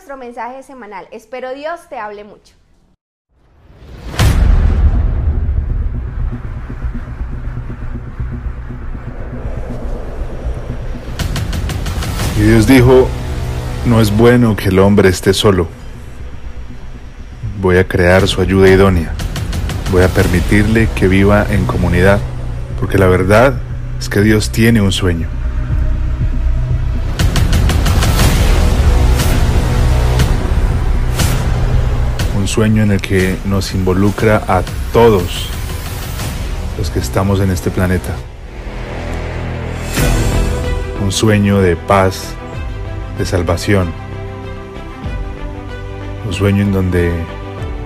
nuestro mensaje semanal. Espero Dios te hable mucho. Y Dios dijo, no es bueno que el hombre esté solo. Voy a crear su ayuda idónea. Voy a permitirle que viva en comunidad, porque la verdad es que Dios tiene un sueño. Sueño en el que nos involucra a todos los que estamos en este planeta. Un sueño de paz, de salvación. Un sueño en donde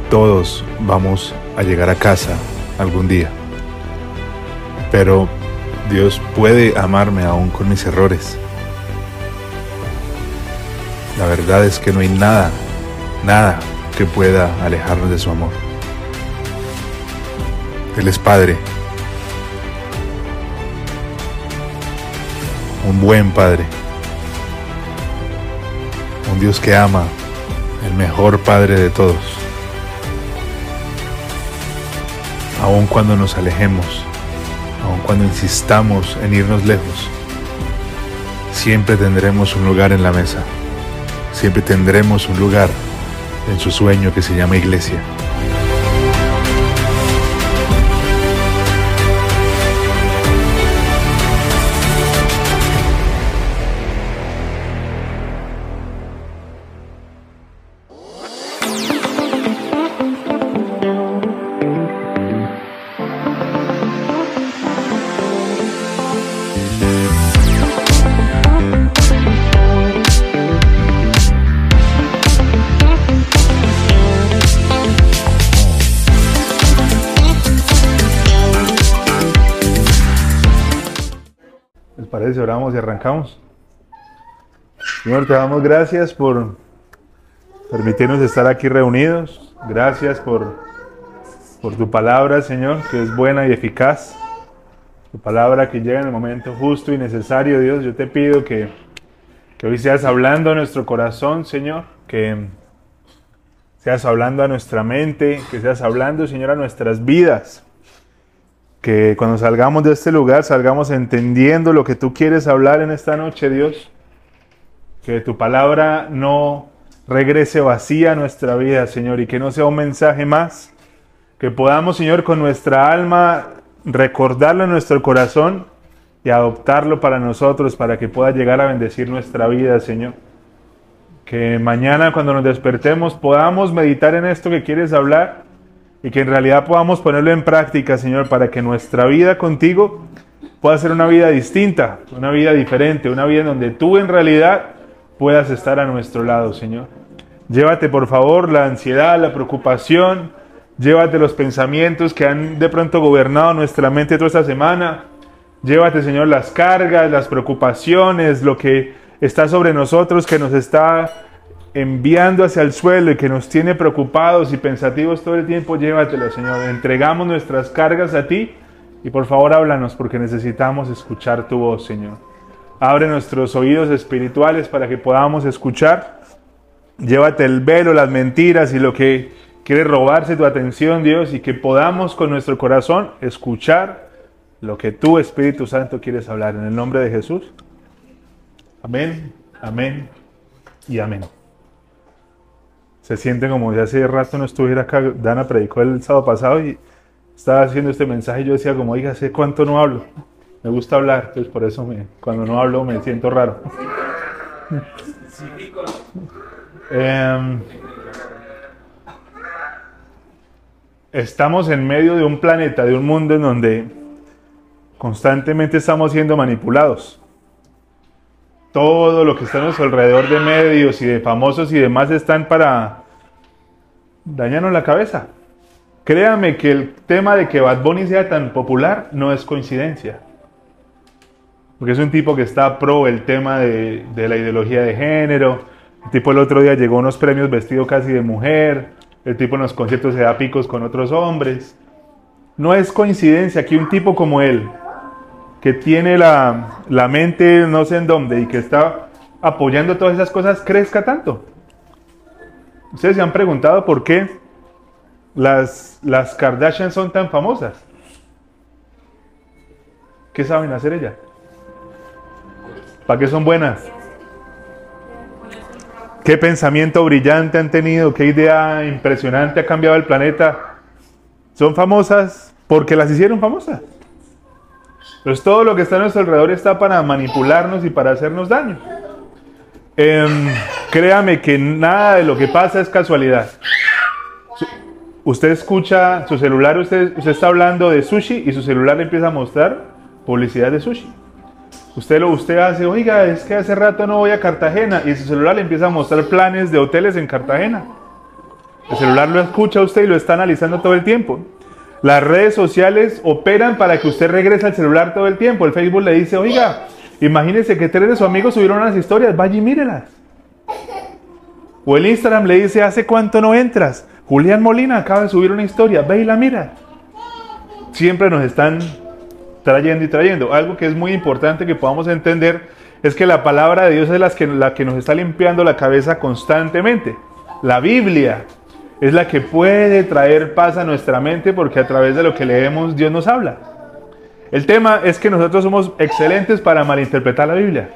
todos vamos a llegar a casa algún día. Pero Dios puede amarme aún con mis errores. La verdad es que no hay nada, nada que pueda alejarnos de su amor. Él es Padre. Un buen Padre. Un Dios que ama. El mejor Padre de todos. Aun cuando nos alejemos, aun cuando insistamos en irnos lejos, siempre tendremos un lugar en la mesa. Siempre tendremos un lugar en su sueño que se llama iglesia. Señor, te damos gracias por permitirnos estar aquí reunidos. Gracias por, por tu palabra, Señor, que es buena y eficaz. Tu palabra que llega en el momento justo y necesario, Dios. Yo te pido que, que hoy seas hablando a nuestro corazón, Señor. Que seas hablando a nuestra mente. Que seas hablando, Señor, a nuestras vidas que cuando salgamos de este lugar salgamos entendiendo lo que tú quieres hablar en esta noche, Dios. Que tu palabra no regrese vacía a nuestra vida, Señor, y que no sea un mensaje más. Que podamos, Señor, con nuestra alma recordarlo en nuestro corazón y adoptarlo para nosotros, para que pueda llegar a bendecir nuestra vida, Señor. Que mañana cuando nos despertemos podamos meditar en esto que quieres hablar y que en realidad podamos ponerlo en práctica, Señor, para que nuestra vida contigo pueda ser una vida distinta, una vida diferente, una vida en donde tú en realidad puedas estar a nuestro lado, Señor. Llévate, por favor, la ansiedad, la preocupación, llévate los pensamientos que han de pronto gobernado nuestra mente toda esta semana. Llévate, Señor, las cargas, las preocupaciones, lo que está sobre nosotros, que nos está enviando hacia el suelo y que nos tiene preocupados y pensativos todo el tiempo, llévatelo, Señor. Entregamos nuestras cargas a ti y por favor háblanos porque necesitamos escuchar tu voz, Señor. Abre nuestros oídos espirituales para que podamos escuchar. Llévate el velo, las mentiras y lo que quiere robarse tu atención, Dios, y que podamos con nuestro corazón escuchar lo que tú, Espíritu Santo, quieres hablar. En el nombre de Jesús. Amén, amén y amén se siente como si hace rato no estuviera acá. Dana predicó el sábado pasado y estaba haciendo este mensaje y yo decía como, oiga, ¿hace cuánto no hablo? Me gusta hablar, entonces por eso me, cuando no hablo me siento raro. eh, estamos en medio de un planeta, de un mundo en donde constantemente estamos siendo manipulados. Todo lo que está a nuestro alrededor de medios y de famosos y demás están para dañarnos la cabeza. Créame que el tema de que Bad Bunny sea tan popular no es coincidencia. Porque es un tipo que está pro el tema de, de la ideología de género. El tipo el otro día llegó a unos premios vestido casi de mujer. El tipo en los conciertos se da picos con otros hombres. No es coincidencia que un tipo como él, que tiene la, la mente no sé en dónde y que está apoyando todas esas cosas, crezca tanto. Ustedes se han preguntado por qué las, las Kardashian son tan famosas. ¿Qué saben hacer ellas? ¿Para qué son buenas? ¿Qué pensamiento brillante han tenido? ¿Qué idea impresionante ha cambiado el planeta? Son famosas porque las hicieron famosas. Pues todo lo que está a nuestro alrededor está para manipularnos y para hacernos daño. Em, créame que nada de lo que pasa es casualidad. Usted escucha su celular, usted, usted está hablando de sushi y su celular le empieza a mostrar publicidad de sushi. Usted lo usted hace, oiga, es que hace rato no voy a Cartagena y su celular le empieza a mostrar planes de hoteles en Cartagena. El celular lo escucha usted y lo está analizando todo el tiempo. Las redes sociales operan para que usted regrese al celular todo el tiempo. El Facebook le dice, oiga, imagínese que tres de sus amigos subieron unas historias, vaya y mírelas. O el Instagram le dice, ¿hace cuánto no entras? Julián Molina acaba de subir una historia, ve y la mira. Siempre nos están trayendo y trayendo. Algo que es muy importante que podamos entender es que la palabra de Dios es la que, la que nos está limpiando la cabeza constantemente. La Biblia es la que puede traer paz a nuestra mente porque a través de lo que leemos Dios nos habla. El tema es que nosotros somos excelentes para malinterpretar la Biblia.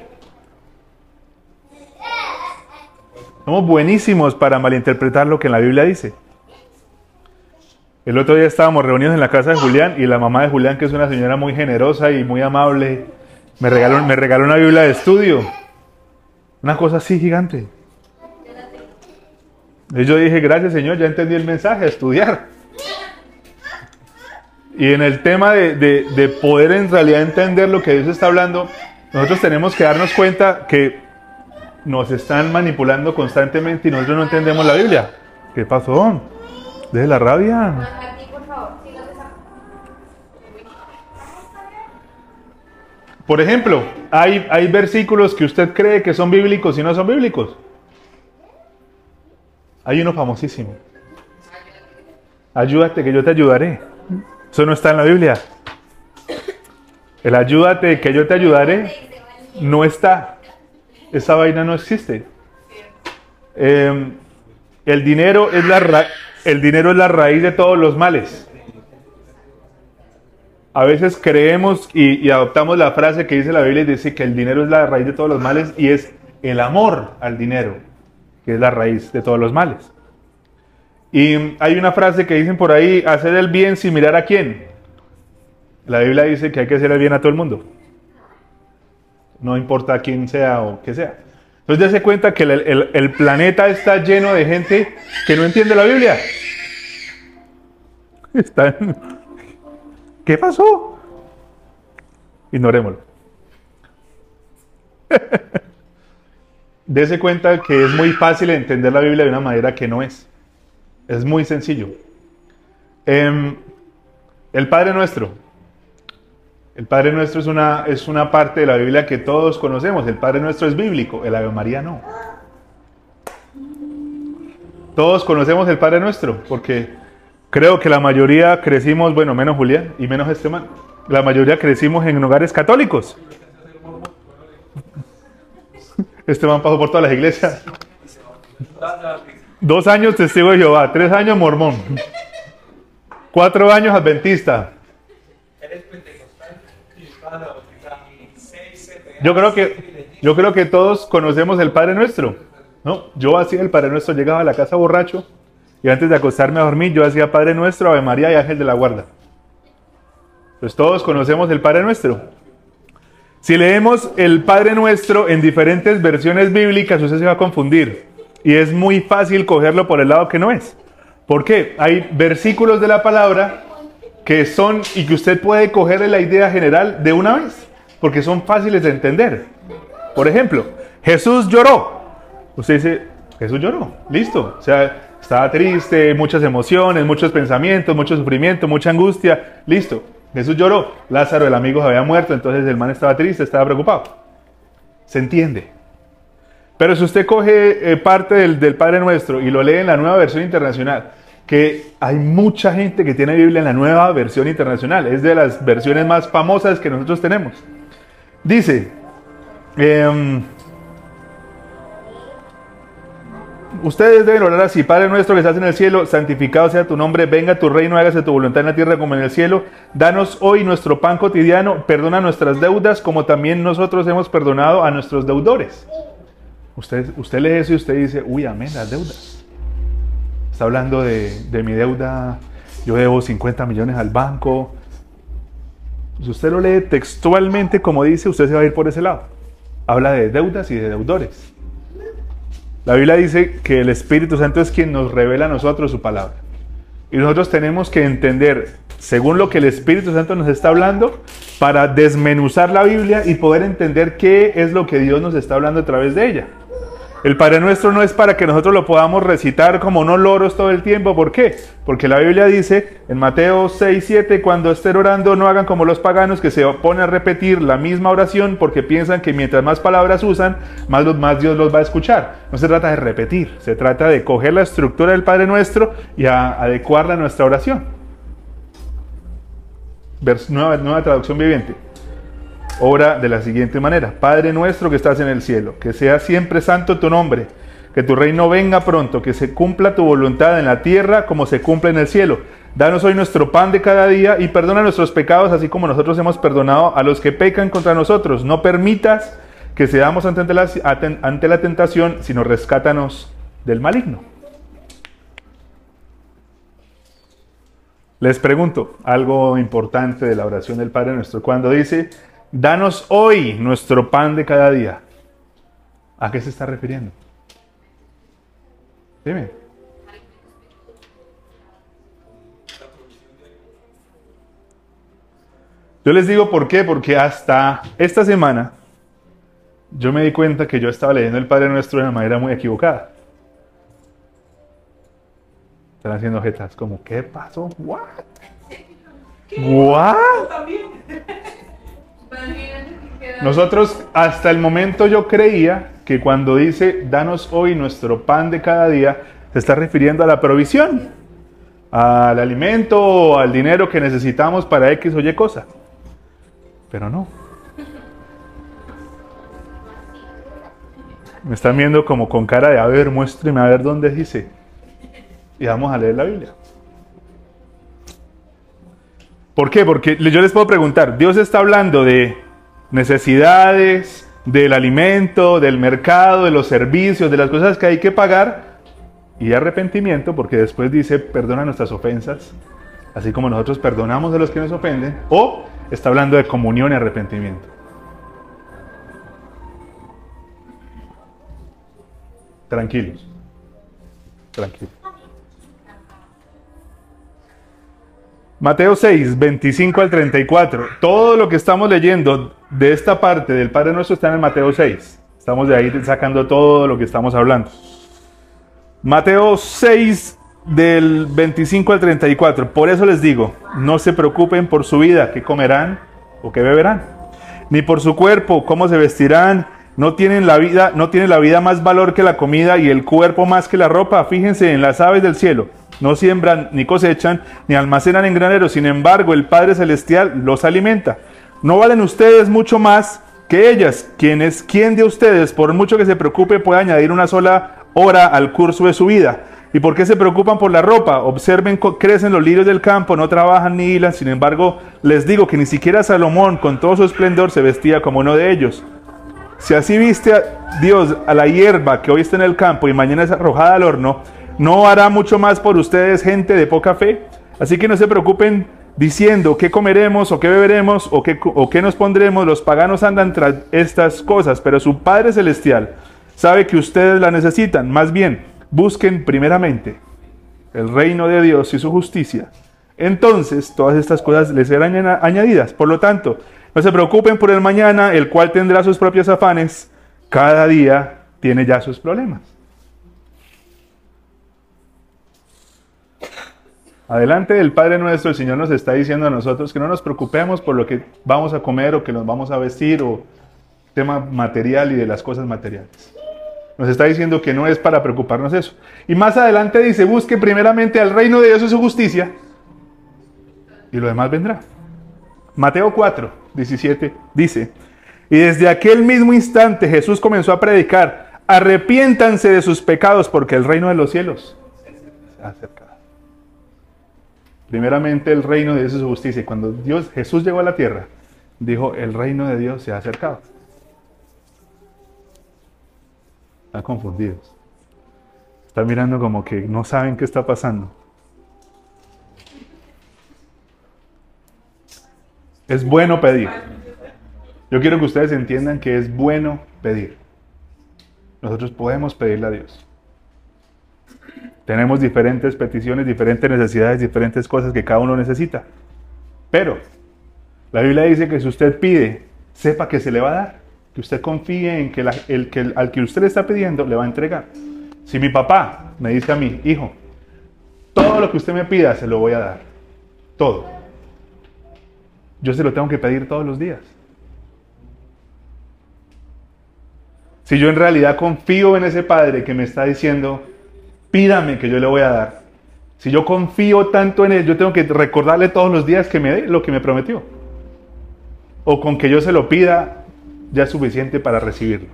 Somos buenísimos para malinterpretar lo que en la Biblia dice. El otro día estábamos reunidos en la casa de Julián y la mamá de Julián, que es una señora muy generosa y muy amable, me regaló, me regaló una Biblia de estudio. Una cosa así gigante. Yo dije, gracias Señor, ya entendí el mensaje, estudiar. Y en el tema de, de, poder en realidad entender lo que Dios está hablando, nosotros tenemos que darnos cuenta que nos están manipulando constantemente y nosotros no entendemos la Biblia. ¿Qué pasó? Deje la rabia. Por ejemplo, hay, hay versículos que usted cree que son bíblicos y no son bíblicos. Hay uno famosísimo. Ayúdate que yo te ayudaré. Eso no está en la Biblia. El ayúdate que yo te ayudaré no está. Esa vaina no existe. Em, el, dinero es la el dinero es la raíz de todos los males. A veces creemos y, y, adoptamos la frase que dice la Biblia y dice que el dinero es la raíz de todos los males y es el amor al dinero, que es la raíz de todos los males. Y hay una frase que dicen por ahí, hacer el bien sin mirar a quién. La Biblia dice que hay que hacer el bien a todo el mundo. No importa quién sea o qué sea. Entonces dése cuenta que el, planeta está lleno de gente que no entiende la Biblia. ¿Qué pasó? Ignorémoslo. Dese cuenta que es muy fácil entender la Biblia de una manera que no es. Es muy sencillo. Em, el Padre Nuestro. El Padre Nuestro es una, es una parte de la Biblia que todos conocemos. El Padre Nuestro es bíblico, el Ave María no. Todos conocemos el Padre Nuestro, porque creo que la mayoría crecimos, bueno, menos Julián y menos Esteban, la mayoría crecimos en hogares católicos. Esteban pasó por todas las iglesias. Dos años testigo de Jehová, tres años mormón, cuatro años adventista. Yo creo que, yo creo que todos conocemos el Padre Nuestro. ¿no? Yo hacía el Padre Nuestro, llegaba a la casa borracho y antes de acostarme a dormir yo hacía Padre Nuestro, Ave María y Ángel de la Guarda. Pues todos conocemos el Padre Nuestro. Si leemos el Padre Nuestro en diferentes versiones bíblicas, usted se va a confundir. Y es muy fácil cogerlo por el lado que no es. ¿Por qué? Hay versículos de la palabra que son y que usted puede coger la idea general de una vez, porque son fáciles de entender. Por ejemplo, Jesús lloró. Usted dice, Jesús lloró, listo. O sea, estaba triste, muchas emociones, muchos pensamientos, mucho sufrimiento, mucha angustia, listo. Jesús lloró. Lázaro, el amigo, había muerto, entonces el man estaba triste, estaba preocupado. Se entiende. Pero si usted coge eh, parte del, del, Padre Nuestro y lo lee en la nueva versión internacional, que hay mucha gente que tiene Biblia en la nueva versión internacional, es de las versiones más famosas que nosotros tenemos. Dice, em, ustedes deben orar así, Padre nuestro que estás en el cielo, santificado sea tu nombre, venga tu reino, hágase tu voluntad en la tierra como en el cielo. Danos hoy nuestro pan cotidiano, perdona nuestras deudas como también nosotros hemos perdonado a nuestros deudores. Usted, usted lee eso y usted dice, uy, amén, las deudas. Está hablando de, de mi deuda, yo debo 50 millones al banco. Si usted lo lee textualmente como dice, usted se va a ir por ese lado. Habla de deudas y de deudores. La Biblia dice que el Espíritu Santo es quien nos revela a nosotros su palabra. Y nosotros tenemos que entender, según lo que el Espíritu Santo nos está hablando, para desmenuzar la Biblia y poder entender qué es lo que Dios nos está hablando a través de ella. El Padre Nuestro no es para que nosotros lo podamos recitar como unos loros todo el tiempo. ¿Por qué? Porque la Biblia dice en Mateo 6, 7, cuando estén orando no hagan como los paganos que se oponen a repetir la misma oración porque piensan que mientras más palabras usan, más, Dios los va a escuchar. No se trata de repetir, se trata de coger la estructura del Padre Nuestro y adecuarla a nuestra oración. nueva traducción viviente obra de la siguiente manera. Padre nuestro que estás en el cielo, que sea siempre santo tu nombre, que tu reino venga pronto, que se cumpla tu voluntad en la tierra como se cumple en el cielo. Danos hoy nuestro pan de cada día y perdona nuestros pecados así como nosotros hemos perdonado a los que pecan contra nosotros. No permitas que seamos ante la, ante la tentación, sino rescátanos del maligno. Les pregunto algo importante de la oración del Padre nuestro. Cuando dice, Danos hoy nuestro pan de cada día. ¿A qué se está refiriendo? Dime. Yo les digo por qué, porque hasta esta semana yo me di cuenta que yo estaba leyendo el Padre Nuestro de una manera muy equivocada. Están haciendo jetas como, ¿qué pasó? ¿What? ¿What? Nosotros hasta el momento yo creía que cuando dice danos hoy nuestro pan de cada día, se está refiriendo a la provisión, al alimento o al dinero que necesitamos para X o Y cosa. Pero no. Me están viendo como con cara de, a ver, muéstreme a ver dónde dice. Y vamos a leer la Biblia. ¿Por qué? Porque yo les puedo preguntar, Dios está hablando de necesidades, del alimento, del mercado, de los servicios, de las cosas que hay que pagar y arrepentimiento, porque después dice, perdona nuestras ofensas, así como nosotros perdonamos a los que nos ofenden, o está hablando de comunión y arrepentimiento. Tranquilos, tranquilos. Mateo 6, 25 al 34. Todo lo que estamos leyendo de esta parte del Padre Nuestro está en el Mateo 6. Estamos de ahí sacando todo lo que estamos hablando. Mateo 6 del 25 al 34. Por eso les digo, no se preocupen por su vida, qué comerán o qué beberán, ni por su cuerpo, cómo se vestirán. No tienen la vida, no tiene la vida más valor que la comida y el cuerpo más que la ropa. Fíjense en las aves del cielo no siembran ni cosechan ni almacenan en graneros, sin embargo el Padre Celestial los alimenta. ¿No valen ustedes mucho más que ellas? ¿Quién es quién de ustedes, por mucho que se preocupe, puede añadir una sola hora al curso de su vida? ¿Y por qué se preocupan por la ropa? Observen, crecen los lirios del campo, no trabajan ni hilan. Sin embargo, les digo que ni siquiera Salomón, con todo su esplendor, se vestía como uno de ellos. Si así viste a Dios a la hierba que hoy está en el campo y mañana es arrojada al horno, no hará mucho más por ustedes gente de poca fe. Así que no se preocupen diciendo qué comeremos o qué beberemos o qué, o qué nos pondremos. Los paganos andan tras estas cosas, pero su Padre Celestial sabe que ustedes la necesitan. Más bien, busquen primeramente el reino de Dios y su justicia. Entonces todas estas cosas les serán añadidas. Por lo tanto, no se preocupen por el mañana, el cual tendrá sus propios afanes. Cada día tiene ya sus problemas. Adelante del Padre nuestro, el Señor nos está diciendo a nosotros que no nos preocupemos por lo que vamos a comer o que nos vamos a vestir o tema material y de las cosas materiales. Nos está diciendo que no es para preocuparnos eso. Y más adelante dice, busque primeramente al reino de Dios y su justicia y lo demás vendrá. Mateo 4, 17 dice, y desde aquel mismo instante Jesús comenzó a predicar, arrepiéntanse de sus pecados porque el reino de los cielos se ha acercado. Primeramente el reino de Dios es su justicia. Y cuando Dios, Jesús llegó a la tierra, dijo, el reino de Dios se ha acercado. Están confundidos. Están mirando como que no saben qué está pasando. Es bueno pedir. Yo quiero que ustedes entiendan que es bueno pedir. Nosotros podemos pedirle a Dios. Tenemos diferentes peticiones, diferentes necesidades, diferentes cosas que cada uno necesita. Pero la Biblia dice que si usted pide, sepa que se le va a dar. Que usted confíe en que, el, que al que usted le está pidiendo le va a entregar. Si mi papá me dice a mí, hijo, todo lo que usted me pida se lo voy a dar. Todo yo se lo tengo que pedir todos los días. Si yo en realidad confío en ese Padre que me está diciendo, pídame que yo le voy a dar. Si yo confío tanto en Él, yo tengo que recordarle todos los días que me dé lo que me prometió. O con que yo se lo pida, ya es suficiente para recibirlo.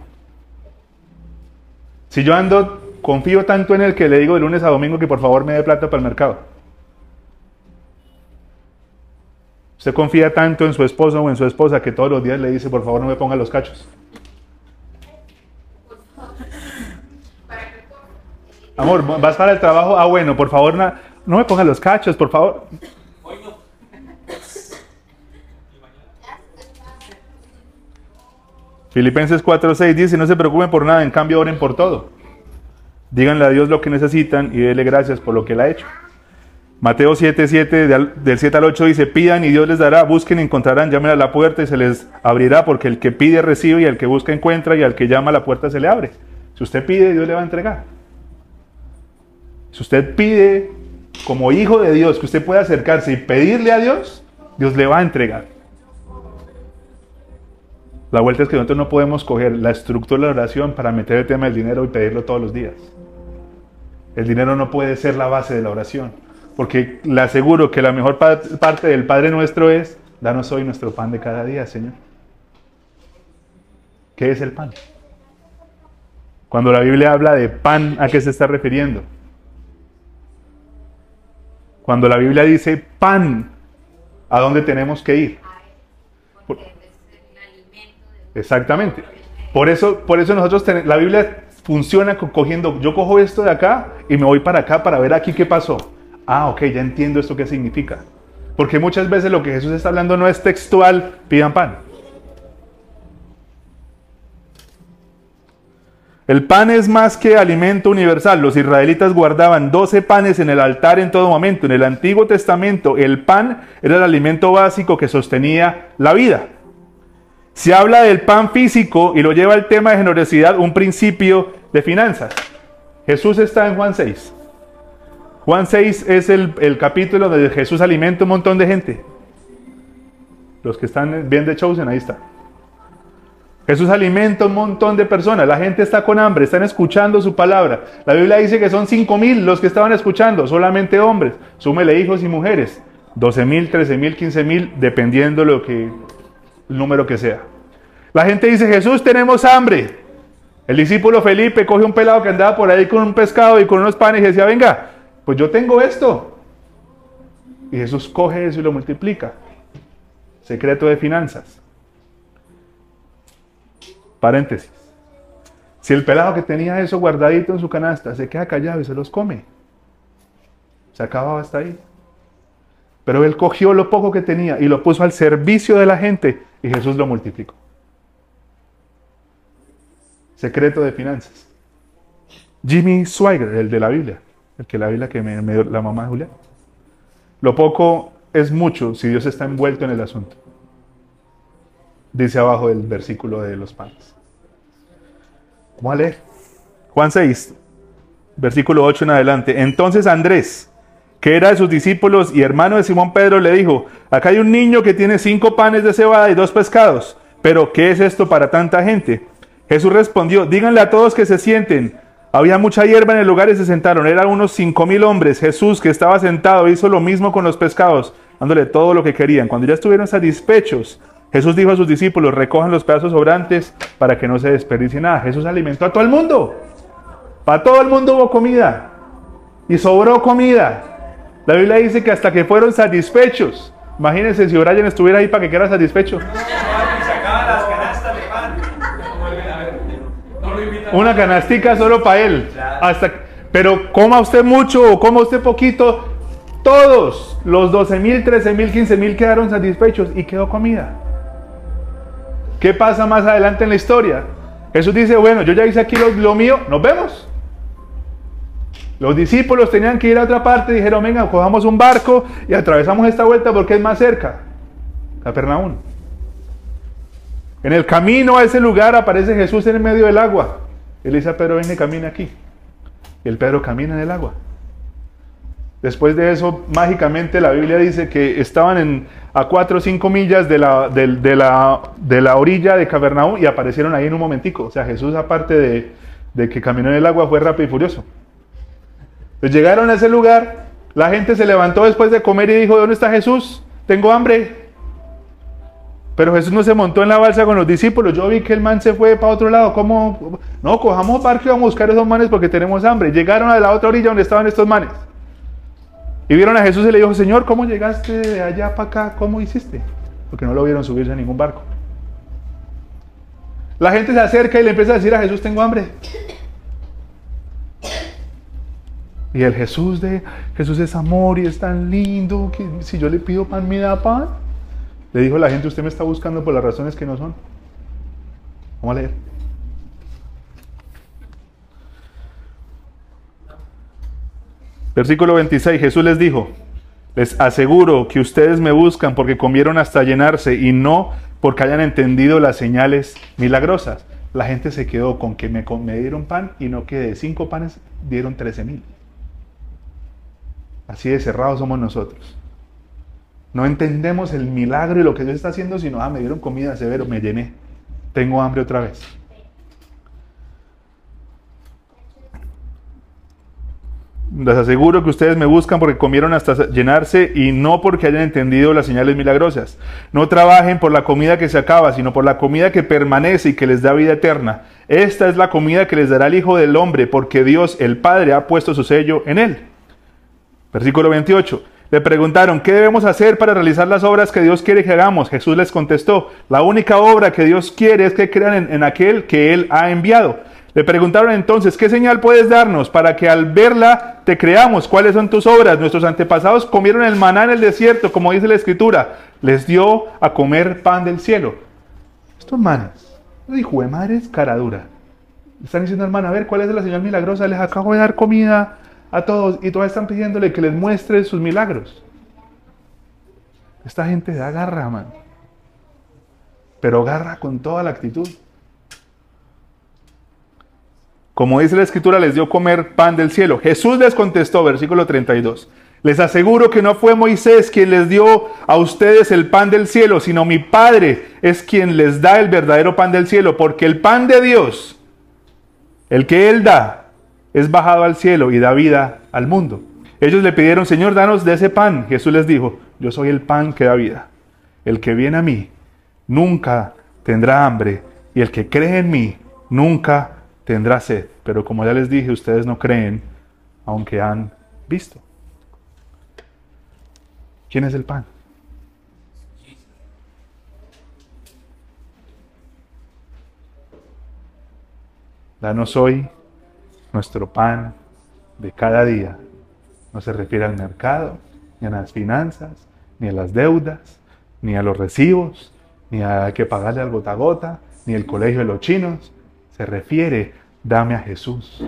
Si yo ando, confío tanto en Él que le digo de lunes a domingo que por favor me dé plata para el mercado. Usted confía tanto en su esposo o en su esposa que todos los días le dice, por favor no me ponga los cachos. Amor, ¿vas para el trabajo? Ah, bueno, por favor no me ponga los cachos, por favor. Filipenses 4:6 dice, no se preocupen por nada, en cambio oren por todo. Díganle a Dios lo que necesitan y déle gracias por lo que Él ha hecho. Mateo 7, 7, del 7 al 8 dice, pidan y Dios les dará, busquen y encontrarán, llamen a la puerta y se les abrirá, porque el que pide recibe y el que busca encuentra y al que llama a la puerta se le abre. Si usted pide, Dios le va a entregar. Si usted pide como hijo de Dios que usted pueda acercarse y pedirle a Dios, Dios le va a entregar. La vuelta es que nosotros no podemos coger la estructura de la oración para meter el tema del dinero y pedirlo todos los días. El dinero no puede ser la base de la oración. Porque le aseguro que la mejor parte del Padre nuestro es, danos hoy nuestro pan de cada día, Señor. ¿Qué es el pan? Cuando la Biblia habla de pan, ¿a qué se está refiriendo? Cuando la Biblia dice pan, ¿a dónde tenemos que ir? Exactamente. Por eso, por eso nosotros la Biblia funciona cogiendo, yo cojo esto de acá y me voy para acá para ver aquí qué pasó. Ah, ok, ya entiendo esto qué significa. Porque muchas veces lo que Jesús está hablando no es textual, pidan pan. El pan es más que alimento universal. Los israelitas guardaban 12 panes en el altar en todo momento. En el Antiguo Testamento el pan era el alimento básico que sostenía la vida. Se habla del pan físico y lo lleva al tema de generosidad, un principio de finanzas. Jesús está en Juan 6. Juan 6 es el, capítulo donde Jesús alimenta un montón de gente. Los que están bien de Chosen, ahí está. Jesús alimenta un montón de personas. La gente está con hambre, están escuchando su palabra. La Biblia dice que son 5 mil los que estaban escuchando, solamente hombres. Súmele hijos y mujeres. 12 mil, 13 mil, 15 mil, dependiendo lo que, el número que sea. La gente dice, Jesús, tenemos hambre. El discípulo Felipe coge un pelado que andaba por ahí con un pescado y con unos panes y decía, venga, pues yo tengo esto. Y Jesús coge eso y lo multiplica. Secreto de finanzas. Paréntesis. Si el pelado que tenía eso guardadito en su canasta se queda callado y se los come, se acababa hasta ahí. Pero él cogió lo poco que tenía y lo puso al servicio de la gente y Jesús lo multiplicó. Secreto de finanzas. Jimmy Swiger, el de la Biblia el que la Biblia que me, dio la mamá de Julia. Lo poco es mucho si Dios está envuelto en el asunto. Dice abajo del versículo de los panes. ¿Cómo a leer? Juan 6, versículo 8 en adelante. Entonces Andrés, que era de sus discípulos y hermano de Simón Pedro, le dijo, acá hay un niño que tiene cinco panes de cebada y dos pescados, pero ¿qué es esto para tanta gente? Jesús respondió, díganle a todos que se sienten. Había mucha hierba en el lugar y se sentaron. Eran unos cinco mil hombres. Jesús, que estaba sentado, hizo lo mismo con los pescados, dándole todo lo que querían. Cuando ya estuvieron satisfechos, Jesús dijo a sus discípulos, recojan los pedazos sobrantes para que no se desperdicie nada. Jesús alimentó a todo el mundo. Para todo el mundo hubo comida. Y sobró comida. La Biblia dice que hasta que fueron satisfechos. Imagínense si Brian estuviera ahí para que quedara satisfecho. Una canastica solo para él. Pero coma usted mucho o coma usted poquito. Todos los 12 mil, 13 mil, 15 mil quedaron satisfechos y quedó comida. ¿Qué pasa más adelante en la historia? Jesús dice, bueno, yo ya hice aquí lo, mío, nos vemos. Los discípulos tenían que ir a otra parte, dijeron, venga, cojamos un barco y atravesamos esta vuelta porque es más cerca. Capernaum. En el camino a ese lugar aparece Jesús en el medio del agua. Él dice a Pedro, ven camina aquí. Y el Pedro camina en el agua. Después de eso, mágicamente la Biblia dice que estaban en, a 4 o 5 millas de la, de, la, de la orilla de Capernaum y aparecieron ahí en un momentico. O sea, Jesús, aparte de, de que caminó en el agua, fue rápido y furioso. Pues llegaron a ese lugar, la gente se levantó después de comer y dijo, ¿dónde está Jesús? Tengo hambre. Pero Jesús no se montó en la balsa con los discípulos. Yo vi que el man se fue para otro lado. ¿Cómo? No, cojamos barco y vamos a buscar esos manes porque tenemos hambre. Llegaron a la otra orilla donde estaban estos manes. Y vieron a Jesús y le dijo, Señor, ¿cómo llegaste de allá para acá? ¿Cómo hiciste? Porque no lo vieron subirse a ningún barco. La gente se acerca y le empieza a decir a Jesús, tengo hambre. Y el Jesús de Jesús es amor y es tan lindo que si yo le pido pan me da pan. Le dijo la gente, usted me está buscando por las razones que no son. Vamos a leer. Versículo 26, Jesús les dijo, les aseguro que ustedes me buscan porque comieron hasta llenarse y no porque hayan entendido las señales milagrosas. La gente se quedó con que me, dieron pan y no que de cinco panes dieron trece mil. Así de cerrados somos nosotros. No entendemos el milagro y lo que Dios está haciendo, sino, ah, me dieron comida severo, me llené. Tengo hambre otra vez. Les aseguro que ustedes me buscan porque comieron hasta llenarse y no porque hayan entendido las señales milagrosas. No trabajen por la comida que se acaba, sino por la comida que permanece y que les da vida eterna. Esta es la comida que les dará el Hijo del Hombre, porque Dios, el Padre, ha puesto su sello en él. Versículo 28. Le preguntaron, ¿qué debemos hacer para realizar las obras que Dios quiere que hagamos? Jesús les contestó, la única obra que Dios quiere es que crean en, aquel que Él ha enviado. Le preguntaron entonces, ¿qué señal puedes darnos para que al verla te creamos? ¿Cuáles son tus obras? Nuestros antepasados comieron el maná en el desierto, como dice la escritura. Les dio a comer pan del cielo. Estos manes, dijo, de madre es cara dura. están diciendo, hermano, a ver, ¿cuál es la señal milagrosa? Les acabo de dar comida a todos y todos están pidiéndole que les muestre sus milagros. Esta gente da garra, man. Pero garra con toda la actitud. Como dice la escritura, les dio comer pan del cielo. Jesús les contestó, versículo 32. Les aseguro que no fue Moisés quien les dio a ustedes el pan del cielo, sino mi Padre es quien les da el verdadero pan del cielo, porque el pan de Dios, el que Él da, es bajado al cielo y da vida al mundo. Ellos le pidieron, Señor, danos de ese pan. Jesús les dijo, yo soy el pan que da vida. El que viene a mí nunca tendrá hambre y el que cree en mí nunca tendrá sed. Pero como ya les dije, ustedes no creen, aunque han visto. ¿Quién es el pan? Danos hoy nuestro pan de cada día. No se refiere al mercado, ni a las finanzas, ni a las deudas, ni a los recibos, ni a que pagarle al gota gota, ni el colegio de los chinos. Se refiere, dame a Jesús,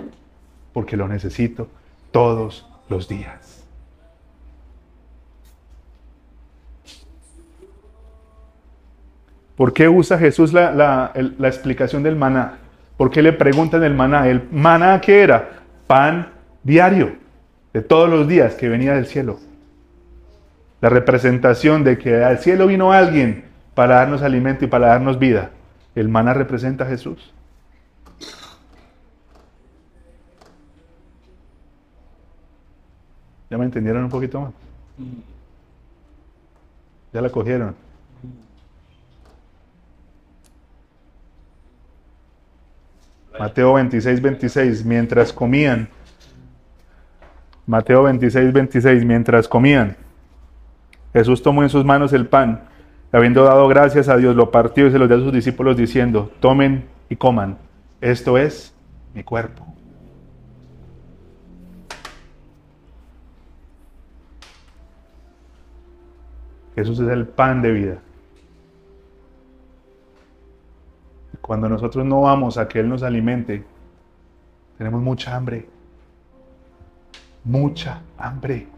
porque lo necesito todos los días. ¿Por qué usa Jesús la, la explicación del maná? ¿Por qué le preguntan el maná? ¿El maná qué era? Pan diario, de todos los días que venía del cielo. La representación de que al cielo vino alguien para darnos alimento y para darnos vida. El maná representa a Jesús. ¿Ya me entendieron un poquito más? Mm. ¿Ya la cogieron? Mm. Mateo 26, 26, mientras comían. Mateo 26, 26, mientras comían. Jesús tomó en sus manos el pan, y habiendo dado gracias a Dios, lo partió y se lo dio a sus discípulos diciendo, tomen y coman, esto es mi cuerpo. Jesús es el pan de vida. Cuando nosotros no vamos a que Él nos alimente, tenemos mucha hambre. Mucha hambre.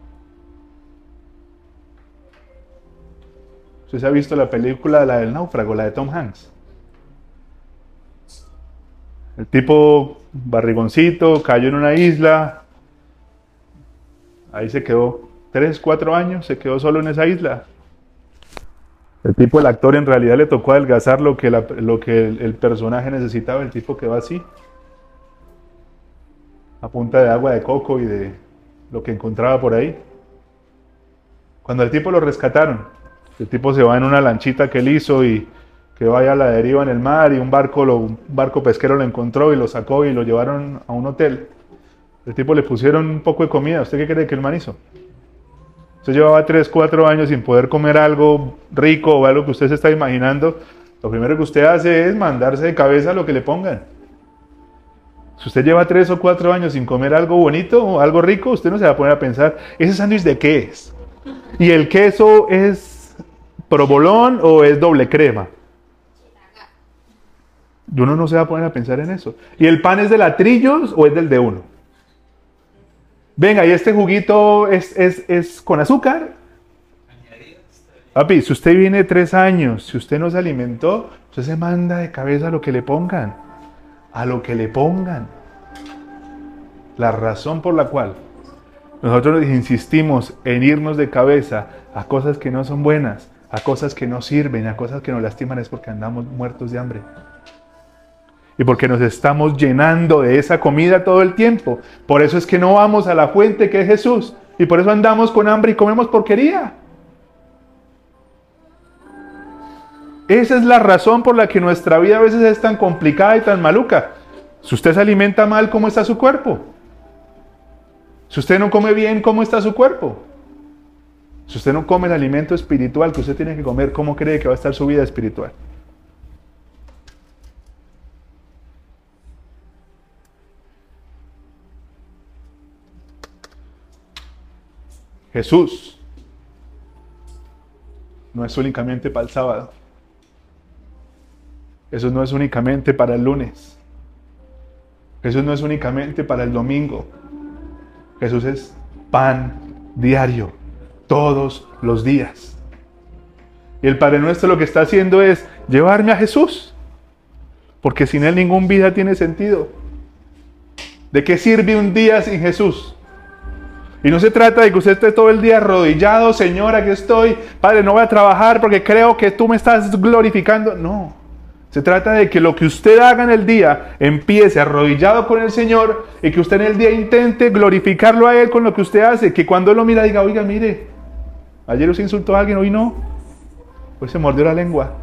¿Usted se ha visto la película, la del náufrago, la de Tom Hanks? El tipo barrigoncito cayó en una isla, ahí se quedó tres, cuatro años, se quedó solo en esa isla. El tipo, el actor, en realidad le tocó adelgazar lo que, lo que el, personaje necesitaba. El tipo quedó así, a punta de agua de coco y de lo que encontraba por ahí. Cuando el tipo lo rescataron, el tipo se va en una lanchita que él hizo y que vaya a la deriva en el mar y un barco, un barco pesquero lo encontró y lo sacó y lo llevaron a un hotel. El tipo le pusieron un poco de comida. ¿Usted qué cree que el man hizo? Usted llevaba 3, 4 años sin poder comer algo rico o algo que usted se está imaginando. Lo primero que usted hace es mandarse de cabeza lo que le pongan. Si usted lleva 3 o 4 años sin comer algo bonito o algo rico, usted no se va a poner a pensar, ¿ese sándwich de qué es? ¿Y el queso es provolón o es doble crema? Uno no se va a poner a pensar en eso. ¿Y el pan es de latrillos o es del de uno? Venga, y este juguito es, es, con azúcar. Papi, si usted viene tres años, si usted no se alimentó, usted se manda de cabeza a lo que le pongan. A lo que le pongan. La razón por la cual nosotros insistimos en irnos de cabeza a cosas que no son buenas, a cosas que no sirven, a cosas que nos lastiman es porque andamos muertos de hambre y porque nos estamos llenando de esa comida todo el tiempo. Por eso es que no vamos a la fuente que es Jesús y por eso andamos con hambre y comemos porquería. Esa es la razón por la que nuestra vida a veces es tan complicada y tan maluca. Si usted se alimenta mal, ¿cómo está su cuerpo? Si usted no come bien, ¿cómo está su cuerpo? Si usted no come el alimento espiritual que usted tiene que comer, ¿cómo cree que va a estar su vida espiritual? Jesús no es únicamente para el sábado. Jesús no es únicamente para el lunes. Jesús no es únicamente para el domingo. Jesús es pan diario, todos los días. Y el Padre Nuestro lo que está haciendo es llevarme a Jesús. Porque sin Él ningún vida tiene sentido. ¿De qué sirve un día sin Jesús? Y no se trata de que usted esté todo el día arrodillado, Señor, aquí estoy, Padre, no voy a trabajar porque creo que tú me estás glorificando. No, se trata de que lo que usted haga en el día empiece arrodillado con el Señor y que usted en el día intente glorificarlo a Él con lo que usted hace. Que cuando Él lo mira diga, oiga, mire, ayer usted insultó a alguien, hoy no. Hoy se mordió la lengua.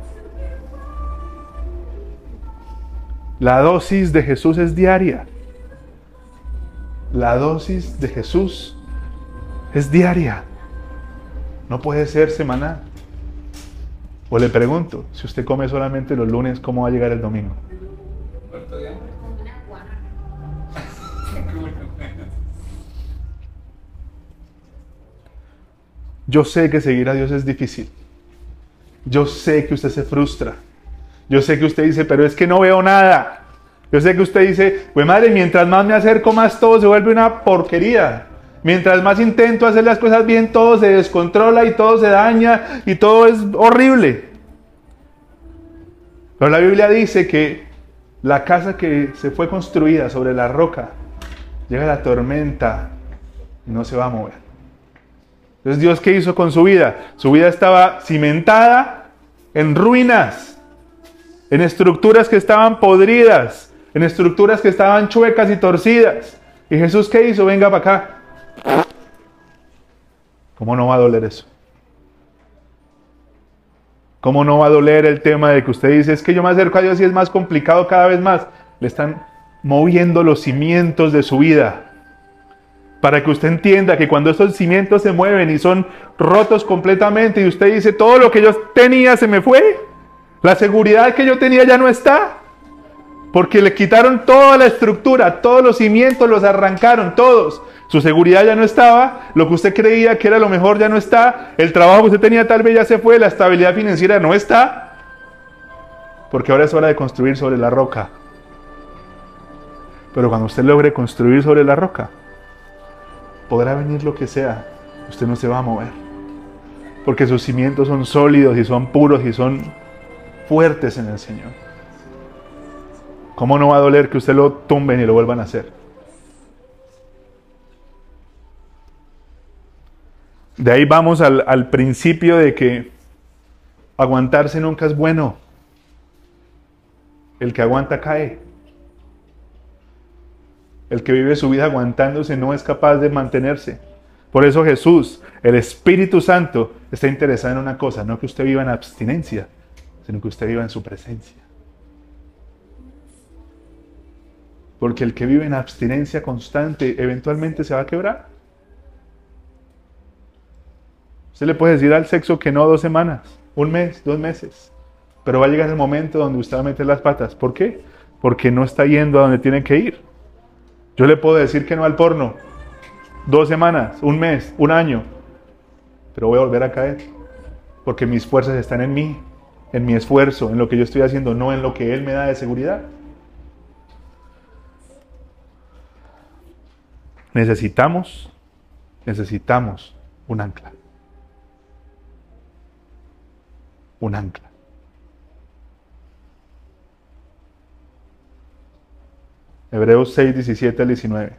La dosis de Jesús es diaria. La dosis de Jesús es diaria. No puede ser semanal. O le pregunto, si usted come solamente los lunes, ¿cómo va a llegar el domingo? Yo sé que seguir a Dios es difícil. Yo sé que usted se frustra. Yo sé que usted dice, pero es que no veo nada. Yo sé que usted dice, pues madre, mientras más me acerco, más todo se vuelve una porquería. Mientras más intento hacer las cosas bien, todo se descontrola y todo se daña y todo es horrible. Pero la Biblia dice que la casa que se fue construida sobre la roca, llega la tormenta y no se va a mover. Entonces Dios qué hizo con su vida? Su vida estaba cimentada en ruinas, en estructuras que estaban podridas, en estructuras que estaban chuecas y torcidas. ¿Y Jesús qué hizo? Venga para acá. ¿Cómo no va a doler eso? ¿Cómo no va a doler el tema de que usted dice, es que yo me acerco a Dios y es más complicado cada vez más? Le están moviendo los cimientos de su vida. Para que usted entienda que cuando esos cimientos se mueven y son rotos completamente y usted dice, todo lo que yo tenía se me fue, la seguridad que yo tenía ya no está. Porque le quitaron toda la estructura, todos los cimientos los arrancaron, todos. Su seguridad ya no estaba, lo que usted creía que era lo mejor ya no está, el trabajo que usted tenía tal vez ya se fue, la estabilidad financiera no está. Porque ahora es hora de construir sobre la roca. Pero cuando usted logre construir sobre la roca, podrá venir lo que sea, usted no se va a mover. Porque sus cimientos son sólidos y son puros y son fuertes en el Señor. ¿Cómo no va a doler que usted lo tumben y lo vuelvan a hacer? De ahí vamos al, al principio de que aguantarse nunca es bueno. El que aguanta cae. El que vive su vida aguantándose no es capaz de mantenerse. Por eso Jesús, el Espíritu Santo, está interesado en una cosa, no que usted viva en abstinencia, sino que usted viva en su presencia. Porque el que vive en abstinencia constante eventualmente se va a quebrar. Usted le puede decir al sexo que no dos semanas, un mes, dos meses. Pero va a llegar el momento donde usted va a meter las patas. ¿Por qué? Porque no está yendo a donde tiene que ir. Yo le puedo decir que no al porno. Dos semanas, un mes, un año. Pero voy a volver a caer. Porque mis fuerzas están en mí, en mi esfuerzo, en lo que yo estoy haciendo, no en lo que Él me da de seguridad. Necesitamos, necesitamos un ancla. Un ancla. Hebreos 6, 17 al 19.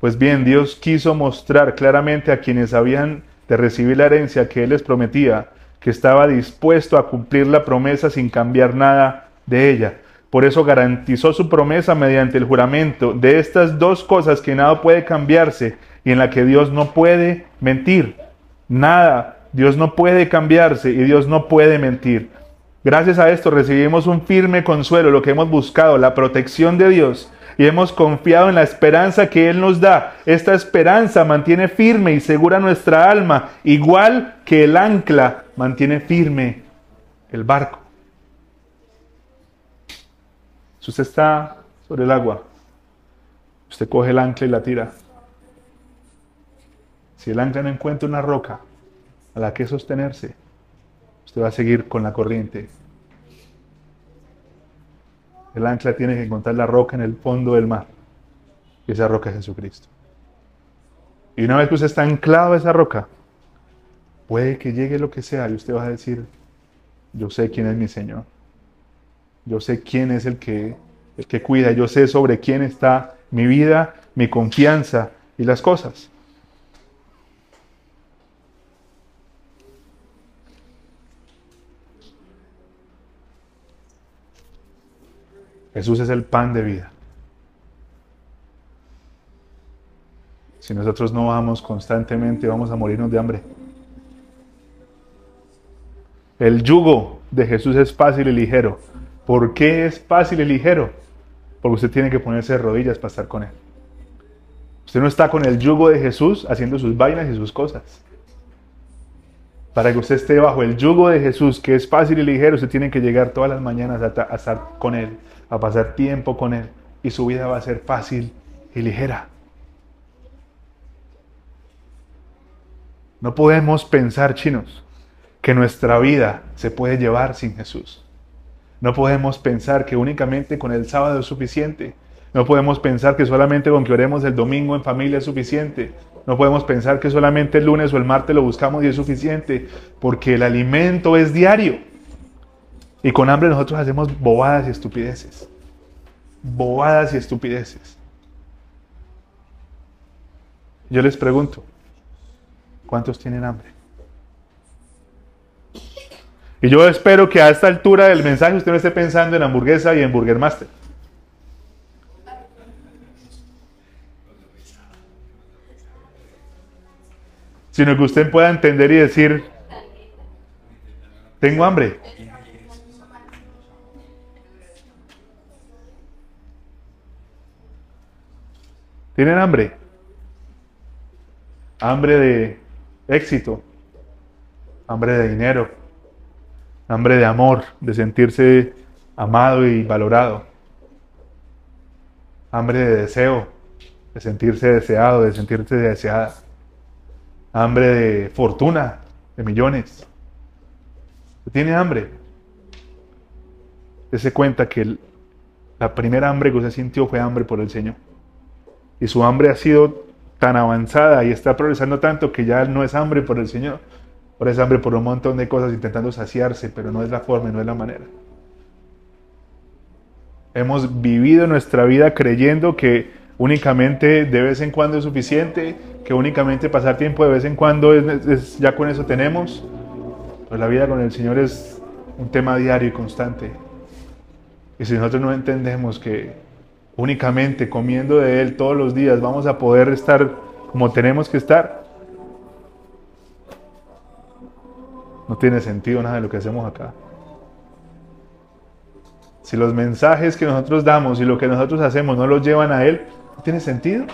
Pues bien, Dios quiso mostrar claramente a quienes habían de recibir la herencia que Él les prometía, que estaba dispuesto a cumplir la promesa sin cambiar nada de ella. Por eso garantizó su promesa mediante el juramento de estas dos cosas que nada puede cambiarse y en la que Dios no puede mentir. Nada, Dios no puede cambiarse y Dios no puede mentir. Gracias a esto recibimos un firme consuelo, lo que hemos buscado, la protección de Dios, y hemos confiado en la esperanza que Él nos da. Esta esperanza mantiene firme y segura nuestra alma, igual que el ancla mantiene firme el barco. Si usted está sobre el agua, usted coge el ancla y la tira. Si el ancla no encuentra una roca a la que sostenerse, usted va a seguir con la corriente. El ancla tiene que encontrar la roca en el fondo del mar. Y esa roca es Jesucristo. Y una vez que usted está anclado a esa roca, puede que llegue lo que sea y usted va a decir, yo sé quién es mi Señor. Yo sé quién es el que, el que cuida. Yo sé sobre quién está mi vida, mi confianza y las cosas. Jesús es el pan de vida. Si nosotros no vamos constantemente, vamos a morirnos de hambre. El yugo de Jesús es fácil y ligero. ¿Por qué es fácil y ligero? Porque usted tiene que ponerse de rodillas para estar con Él. Usted no está con el yugo de Jesús haciendo sus vainas y sus cosas. Para que usted esté bajo el yugo de Jesús, que es fácil y ligero, usted tiene que llegar todas las mañanas a, a estar con Él a pasar tiempo con Él y su vida va a ser fácil y ligera. No podemos pensar, chinos, que nuestra vida se puede llevar sin Jesús. No podemos pensar que únicamente con el sábado es suficiente. No podemos pensar que solamente con que oremos el domingo en familia es suficiente. No podemos pensar que solamente el lunes o el martes lo buscamos y es suficiente, porque el alimento es diario. Y con hambre nosotros hacemos bobadas y estupideces. Bobadas y estupideces. Yo les pregunto, ¿cuántos tienen hambre? Y yo espero que a esta altura del mensaje usted no esté pensando en hamburguesa y en Burger Master. Sino que usted pueda entender y decir, tengo hambre. Tienen hambre. Hambre de éxito. Hambre de dinero. Hambre de amor, de sentirse amado y valorado. Hambre de deseo, de sentirse deseado, de sentirse deseada. Hambre de fortuna, de millones. Tiene hambre. se cuenta que la primera hambre que usted sintió fue hambre por el Señor. Y su hambre ha sido tan avanzada y está progresando tanto que ya no es hambre por el Señor. Ahora es hambre por un montón de cosas intentando saciarse, pero no es la forma, no es la manera. Hemos vivido nuestra vida creyendo que únicamente de vez en cuando es suficiente, que únicamente pasar tiempo de vez en cuando es, ya con eso tenemos. Pero la vida con el Señor es un tema diario y constante. Y si nosotros no entendemos que únicamente comiendo de Él todos los días vamos a poder estar como tenemos que estar, no tiene sentido nada de lo que hacemos acá. Si los mensajes que nosotros damos y lo que nosotros hacemos no los llevan a Él, ¿no tiene sentido?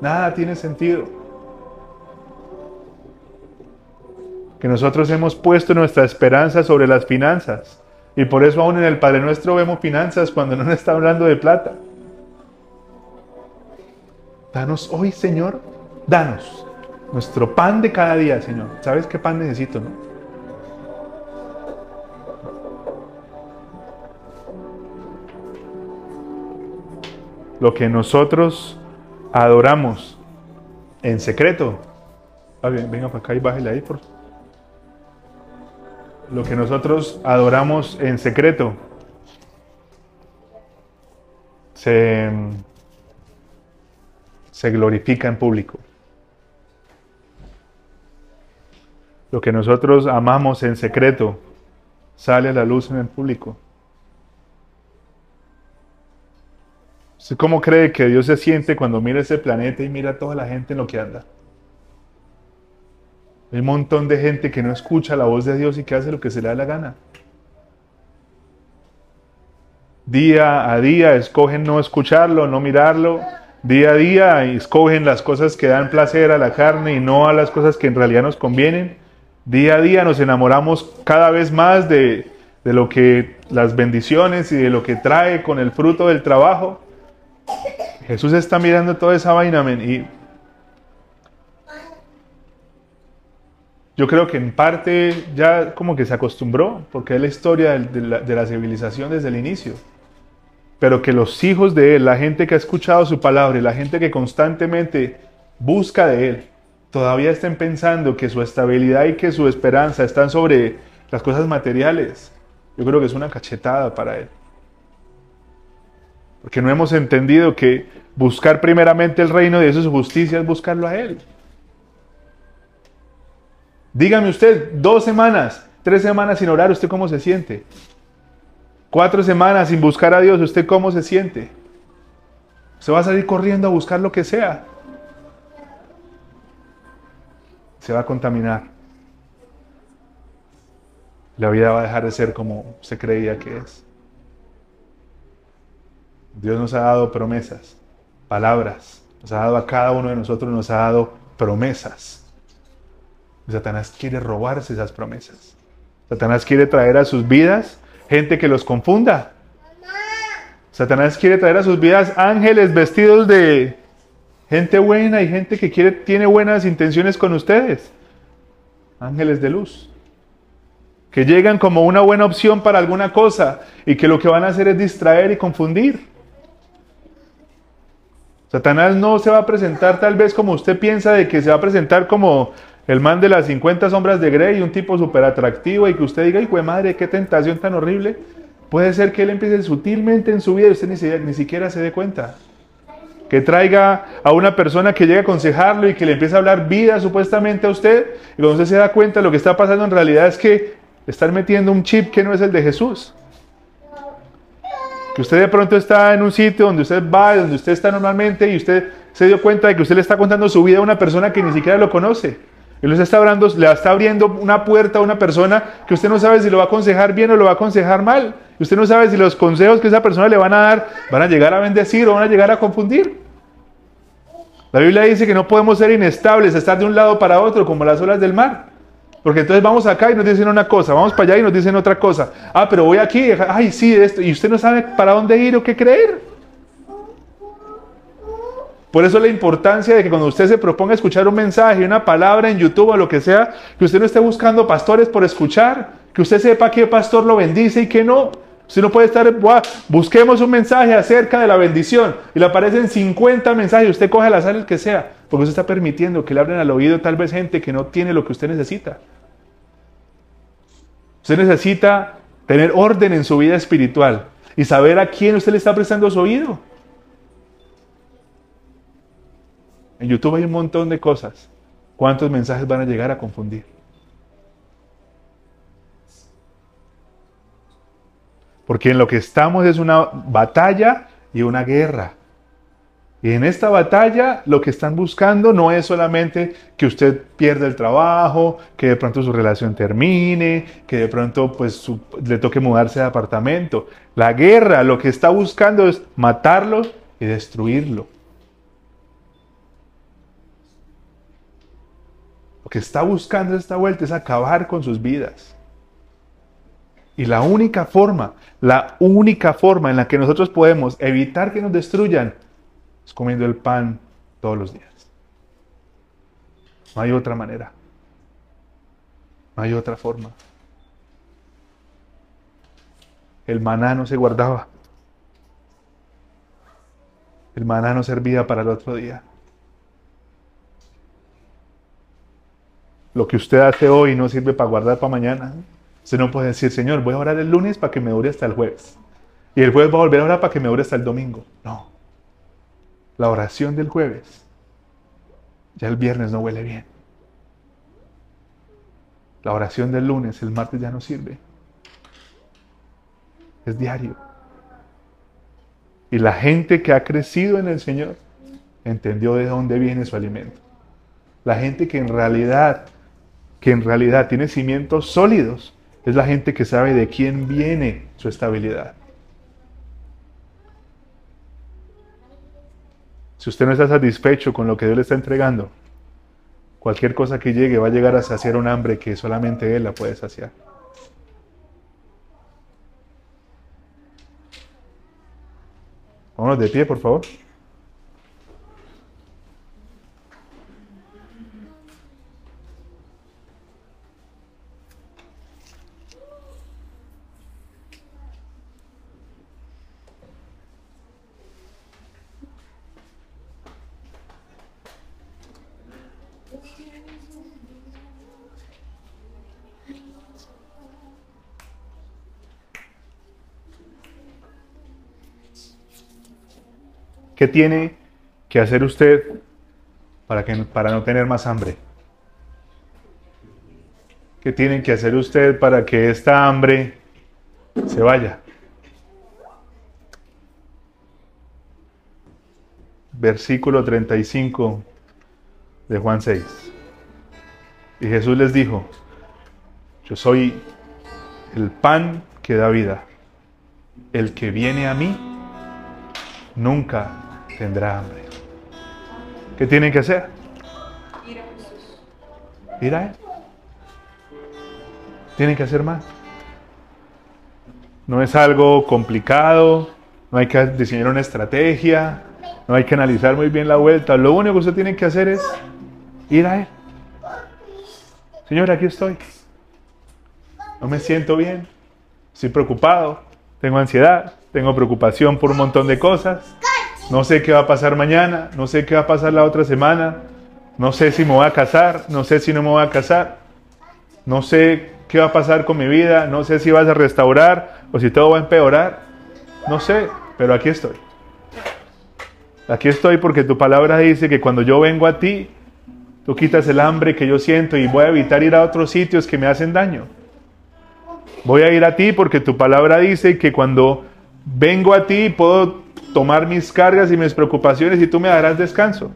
Nada tiene sentido. Que nosotros hemos puesto nuestra esperanza sobre las finanzas. Y por eso aún en el Padre Nuestro vemos finanzas cuando no está hablando de plata. Danos hoy, Señor, danos nuestro pan de cada día, Señor. ¿Sabes qué pan necesito, no? lo que nosotros adoramos en secreto. Ah, venga para acá y bájale ahí, por Lo que nosotros adoramos en secreto se, se glorifica en público. Lo que nosotros amamos en secreto sale a la luz en el público. cómo cree que Dios se siente cuando mira ese planeta y mira a toda la gente en lo que anda? Hay un montón de gente que no escucha la voz de Dios y que hace lo que se le da la gana. Día a día escogen no escucharlo, no mirarlo. Día a día escogen las cosas que dan placer a la carne y no a las cosas que en realidad nos convienen. Día a día nos enamoramos cada vez más de, de lo que las bendiciones y de lo que trae con el fruto del trabajo. Jesús está mirando toda esa vaina, y yo creo que en parte ya como que se acostumbró, porque es la historia de la, civilización desde el inicio. Pero que los hijos de Él, la gente que ha escuchado su palabra y la gente que constantemente busca de Él, todavía estén pensando que su estabilidad y que su esperanza están sobre las cosas materiales, yo creo que es una cachetada para Él. Porque no hemos entendido que buscar primeramente el reino de su justicia es buscarlo a Él. Dígame usted, dos semanas, tres semanas sin orar, ¿usted cómo se siente? Cuatro semanas sin buscar a Dios, ¿usted cómo se siente? Se va a salir corriendo a buscar lo que sea. Se va a contaminar. La vida va a dejar de ser como se creía que es. Dios nos ha dado promesas, palabras. Nos ha dado a cada uno de nosotros, nos ha dado promesas. Satanás quiere robarse esas promesas. Satanás quiere traer a sus vidas gente que los confunda. Satanás quiere traer a sus vidas ángeles vestidos de gente buena y gente que quiere, tiene buenas intenciones con ustedes. Ángeles de luz. Que llegan como una buena opción para alguna cosa y que lo que van a hacer es distraer y confundir. Satanás no se va a presentar tal vez como usted piensa de que se va a presentar como el man de las 50 sombras de Grey, un tipo súper atractivo y que usted diga, hijo de madre, qué tentación tan horrible. Puede ser que él empiece sutilmente en su vida y usted ni, ni siquiera se dé cuenta. Que traiga a una persona que llegue a aconsejarlo y que le empiece a hablar vida supuestamente a usted. Y cuando usted se da cuenta, lo que está pasando en realidad es que le están metiendo un chip que no es el de Jesús. Que usted de pronto está en un sitio donde usted va, donde usted está normalmente y usted se dio cuenta de que usted le está contando su vida a una persona que ni siquiera lo conoce. Él le está, le está abriendo una puerta a una persona que usted no sabe si lo va a aconsejar bien o lo va a aconsejar mal. Usted no sabe si los consejos que esa persona le van a dar van a llegar a bendecir o van a llegar a confundir. La Biblia dice que no podemos ser inestables, estar de un lado para otro como las olas del mar. Porque entonces vamos acá y nos dicen una cosa, vamos para allá y nos dicen otra cosa. Ah, pero voy aquí, ay, sí, esto. Y usted no sabe para dónde ir o qué creer. Por eso la importancia de que cuando usted se proponga escuchar un mensaje, una palabra en YouTube o lo que sea, que usted no esté buscando pastores por escuchar, que usted sepa qué pastor lo bendice y qué no. Usted no puede estar, busquemos un mensaje acerca de la bendición y le aparecen 50 mensajes usted coge al azar el que sea, porque usted está permitiendo que le abren al oído tal vez gente que no tiene lo que usted necesita. Usted necesita tener orden en su vida espiritual y saber a quién usted le está prestando su oído. En YouTube hay un montón de cosas. ¿Cuántos mensajes van a llegar a confundir? Porque en lo que estamos es una batalla y una guerra. Y en esta batalla lo que están buscando no es solamente que usted pierda el trabajo, que de pronto su relación termine, que de pronto pues le toque mudarse de apartamento. La guerra lo que está buscando es matarlo y destruirlo. Lo que está buscando esta vuelta es acabar con sus vidas. Y la única forma, la única forma en la que nosotros podemos evitar que nos destruyan es comiendo el pan todos los días. No hay otra manera. No hay otra forma. El maná no se guardaba. El maná no servía para el otro día. Lo que usted hace hoy no sirve para guardar para mañana. Usted no puede decir, Señor, voy a orar el lunes para que me dure hasta el jueves. Y el jueves va a volver a orar para que me dure hasta el domingo. No. La oración del jueves, ya el viernes no huele bien. La oración del lunes, el martes ya no sirve. Es diario. Y la gente que ha crecido en el Señor entendió de dónde viene su alimento. La gente que en realidad, que en realidad tiene cimientos sólidos, es la gente que sabe de quién viene su estabilidad. Si usted no está satisfecho con lo que Dios le está entregando, cualquier cosa que llegue va a llegar a saciar un hambre que solamente Él la puede saciar. Vámonos de pie, por favor. ¿Qué tiene que hacer usted para, que, para no tener más hambre? ¿Qué tiene que hacer usted para que esta hambre se vaya? Versículo 35 de Juan 6. Y Jesús les dijo, yo soy el pan que da vida. El que viene a mí nunca tendrá hambre. ¿Qué tienen que hacer? Ir a Jesús. Ir a Él. Tienen que hacer más. No es algo complicado, no hay que diseñar una estrategia, no hay que analizar muy bien la vuelta. Lo único que usted tiene que hacer es ir a Él. Señor, aquí estoy. No me siento bien, estoy preocupado, tengo ansiedad, tengo preocupación por un montón de cosas. No sé qué va a pasar mañana, no sé qué va a pasar la otra semana, no sé si me voy a casar, no sé si no me voy a casar, no sé qué va a pasar con mi vida, no sé si vas a restaurar o si todo va a empeorar, no sé, pero aquí estoy. Aquí estoy porque tu palabra dice que cuando yo vengo a ti, tú quitas el hambre que yo siento y voy a evitar ir a otros sitios que me hacen daño. Voy a ir a ti porque tu palabra dice que cuando vengo a ti puedo tomar mis cargas y mis preocupaciones y tú me darás descanso.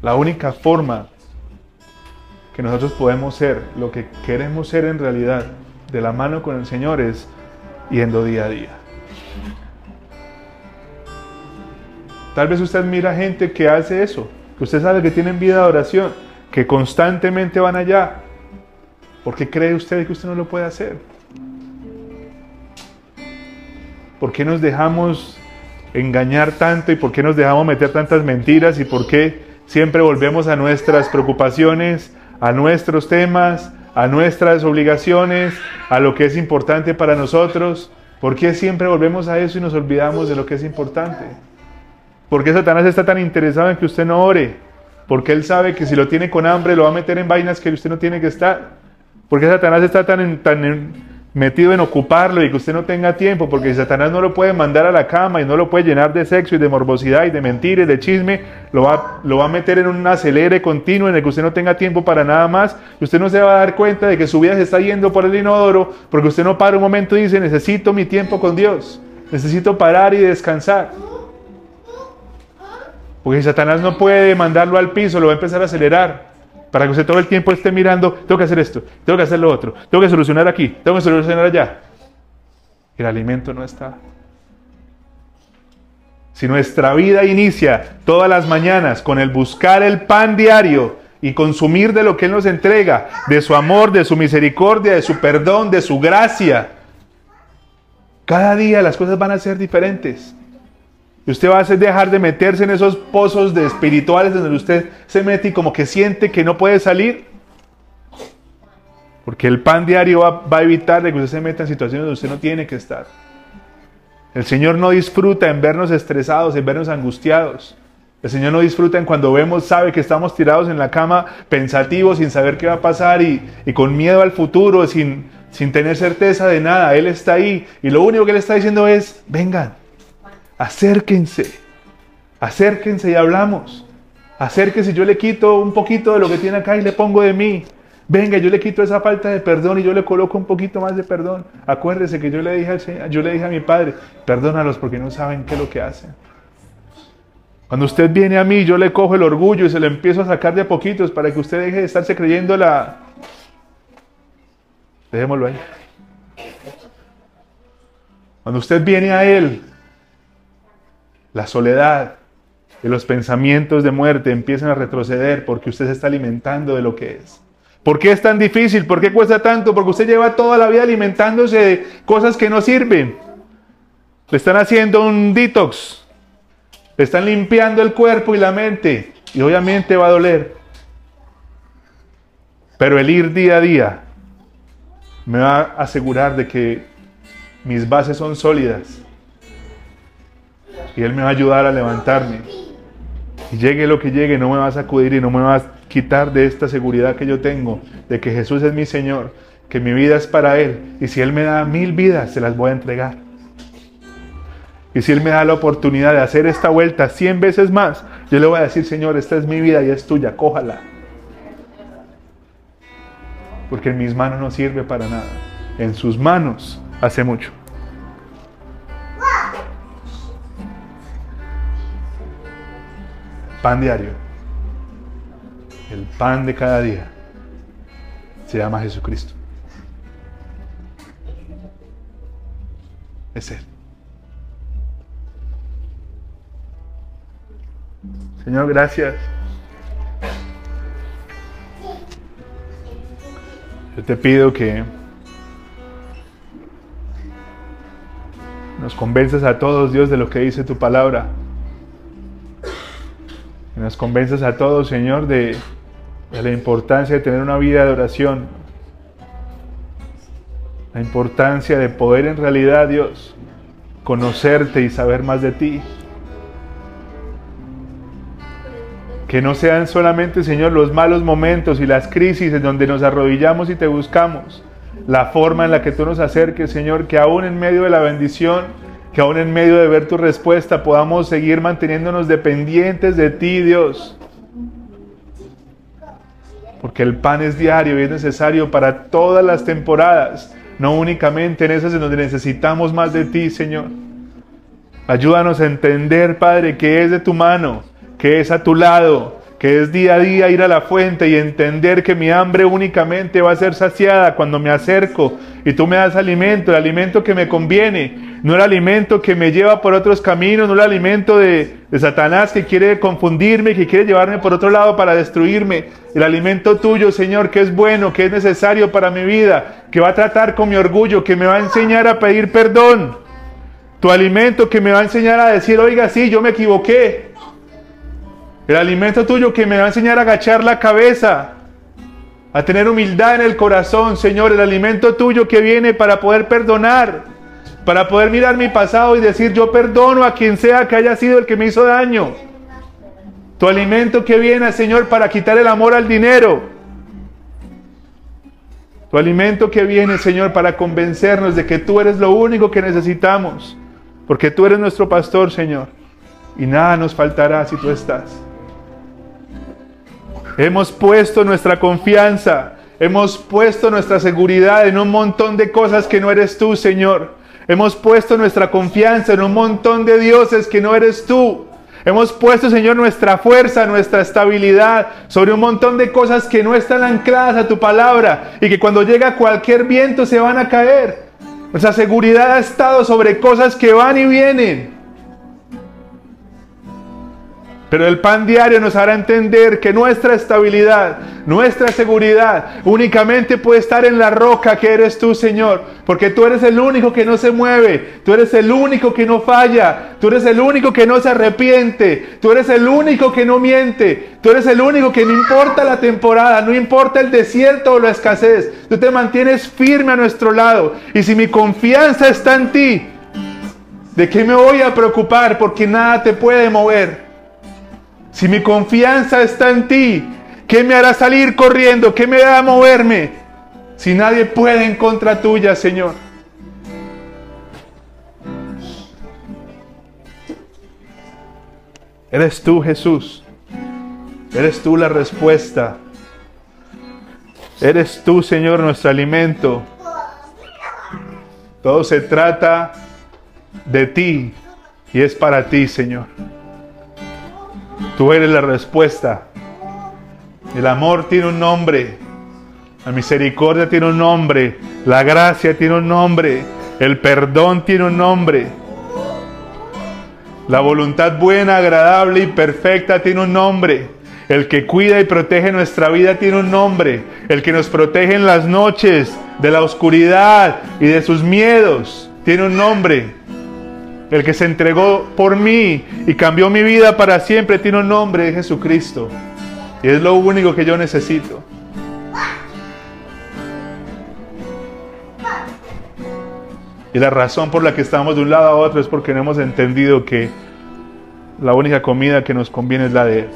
La única forma que nosotros podemos ser, lo que queremos ser en realidad, de la mano con el Señor, es yendo día a día. Tal vez usted mira gente que hace eso, que usted sabe que tienen vida de oración, que constantemente van allá. ¿Por qué cree usted que usted no lo puede hacer? ¿Por qué nos dejamos engañar tanto y por qué nos dejamos meter tantas mentiras y por qué siempre volvemos a nuestras preocupaciones, a nuestros temas, a nuestras obligaciones, a lo que es importante para nosotros? ¿Por qué siempre volvemos a eso y nos olvidamos de lo que es importante? ¿Por qué Satanás está tan interesado en que usted no ore? Porque él sabe que si lo tiene con hambre lo va a meter en vainas que usted no tiene que estar. ¿Por qué Satanás está tan, metido en ocuparlo y que usted no tenga tiempo? Porque Satanás no lo puede mandar a la cama y no lo puede llenar de sexo y de morbosidad y de mentiras, de chisme. Lo va, lo va a meter en un acelere continuo en el que usted no tenga tiempo para nada más. Y usted no se va a dar cuenta de que su vida se está yendo por el inodoro porque usted no para un momento y dice, necesito mi tiempo con Dios. Necesito parar y descansar. Porque si Satanás no puede mandarlo al piso, lo va a empezar a acelerar. Para que usted todo el tiempo esté mirando, tengo que hacer esto, tengo que hacer lo otro, tengo que solucionar aquí, tengo que solucionar allá. El alimento no está. Si nuestra vida inicia todas las mañanas con el buscar el pan diario y consumir de lo que Él nos entrega, de su amor, de su misericordia, de su perdón, de su gracia, cada día las cosas van a ser diferentes. Y usted va a hacer dejar de meterse en esos pozos de espirituales donde usted se mete y como que siente que no puede salir. Porque el pan diario va, a evitar de que usted se meta en situaciones donde usted no tiene que estar. El Señor no disfruta en vernos estresados, en vernos angustiados. El Señor no disfruta en cuando vemos, sabe que estamos tirados en la cama pensativos, sin saber qué va a pasar y, y con miedo al futuro, sin, sin tener certeza de nada. Él está ahí y lo único que Él está diciendo es, vengan, acérquense, acérquense y hablamos. Acérquense, yo le quito un poquito de lo que tiene acá y le pongo de mí. Venga, yo le quito esa falta de perdón y yo le coloco un poquito más de perdón. Acuérdese que yo le dije al Señor, yo le dije a mi Padre, perdónalos porque no saben qué es lo que hacen. Cuando usted viene a mí, yo le cojo el orgullo y se lo empiezo a sacar de a poquitos para que usted deje de estarse creyendo la... Dejémoslo ahí. Cuando usted viene a Él, la soledad y los pensamientos de muerte empiezan a retroceder porque usted se está alimentando de lo que es. ¿Por qué es tan difícil? ¿Por qué cuesta tanto? Porque usted lleva toda la vida alimentándose de cosas que no sirven. Le están haciendo un detox. Le están limpiando el cuerpo y la mente. Y obviamente va a doler. Pero el ir día a día me va a asegurar de que mis bases son sólidas y Él me va a ayudar a levantarme. Y llegue lo que llegue, no me va a sacudir y no me va a quitar de esta seguridad que yo tengo, de que Jesús es mi Señor, que mi vida es para Él. Y si Él me da mil vidas, se las voy a entregar. Y si Él me da la oportunidad de hacer esta vuelta cien veces más, yo le voy a decir, Señor, esta es mi vida y es tuya, cójala. Porque en mis manos no sirve para nada. En sus manos hace mucho. Pan diario, el pan de cada día, se llama Jesucristo. Es Él. Señor, gracias. Yo te pido que nos convences a todos, Dios, de lo que dice tu palabra nos convences a todos, Señor, de, la importancia de tener una vida de oración. La importancia de poder en realidad, Dios, conocerte y saber más de ti. Que no sean solamente, Señor, los malos momentos y las crisis en donde nos arrodillamos y te buscamos. La forma en la que tú nos acerques, Señor, que aún en medio de la bendición, que aún en medio de ver tu respuesta podamos seguir manteniéndonos dependientes de ti, Dios. Porque el pan es diario y es necesario para todas las temporadas, no únicamente en esas en donde necesitamos más de ti, Señor. Ayúdanos a entender, Padre, que es de tu mano, que es a tu lado, que es día a día ir a la fuente y entender que mi hambre únicamente va a ser saciada cuando me acerco y tú me das alimento, el alimento que me conviene, no el alimento que me lleva por otros caminos, no el alimento de, de Satanás que quiere confundirme, que quiere llevarme por otro lado para destruirme, el alimento tuyo, Señor, que es bueno, que es necesario para mi vida, que va a tratar con mi orgullo, que me va a enseñar a pedir perdón, tu alimento que me va a enseñar a decir, oiga, sí, yo me equivoqué, el alimento tuyo que me va a enseñar a agachar la cabeza, a tener humildad en el corazón, Señor. El alimento tuyo que viene para poder perdonar, para poder mirar mi pasado y decir, yo perdono a quien sea que haya sido el que me hizo daño. Tu alimento que viene, Señor, para quitar el amor al dinero. Tu alimento que viene, Señor, para convencernos de que tú eres lo único que necesitamos. Porque tú eres nuestro pastor, Señor. Y nada nos faltará si tú estás. Hemos puesto nuestra confianza, hemos puesto nuestra seguridad en un montón de cosas que no eres tú, Señor. Hemos puesto nuestra confianza en un montón de dioses que no eres tú. Hemos puesto, Señor, nuestra fuerza, nuestra estabilidad sobre un montón de cosas que no están ancladas a tu palabra y que cuando llega cualquier viento se van a caer. Nuestra seguridad ha estado sobre cosas que van y vienen. Pero el pan diario nos hará entender que nuestra estabilidad, nuestra seguridad únicamente puede estar en la roca que eres tú, Señor. Porque tú eres el único que no se mueve, tú eres el único que no falla, tú eres el único que no se arrepiente, tú eres el único que no miente, tú eres el único que no importa la temporada, no importa el desierto o la escasez, tú te mantienes firme a nuestro lado. Y si mi confianza está en ti, ¿de qué me voy a preocupar? Porque nada te puede mover. Si mi confianza está en ti, ¿qué me hará salir corriendo? ¿Qué me hará moverme? Si nadie puede en contra tuya, Señor. Eres tú, Jesús. Eres tú la respuesta. Eres tú, Señor, nuestro alimento. Todo se trata de ti y es para ti, Señor. Tú eres la respuesta. El amor tiene un nombre. La misericordia tiene un nombre. La gracia tiene un nombre. El perdón tiene un nombre. La voluntad buena, agradable y perfecta tiene un nombre. El que cuida y protege nuestra vida tiene un nombre. El que nos protege en las noches de la oscuridad y de sus miedos tiene un nombre. El que se entregó por mí y cambió mi vida para siempre tiene un nombre, Jesucristo. Y es lo único que yo necesito. Y la razón por la que estamos de un lado a otro es porque no hemos entendido que la única comida que nos conviene es la de Él.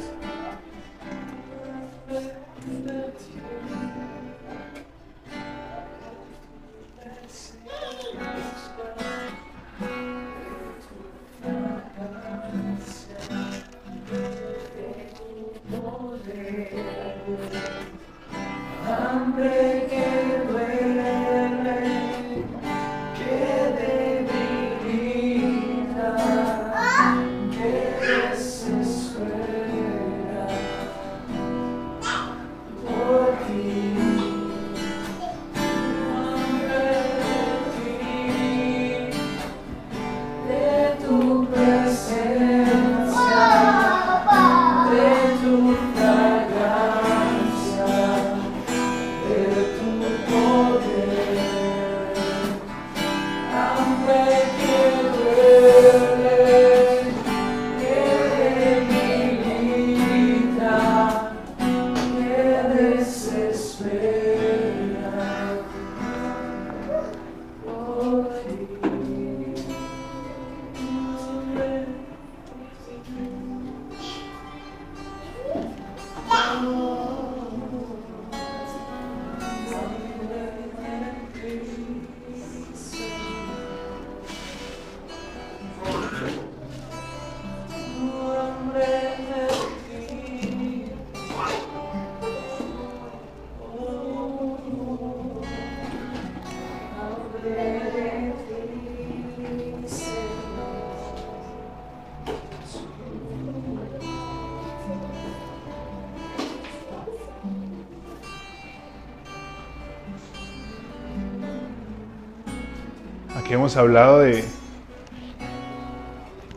Hemos hablado de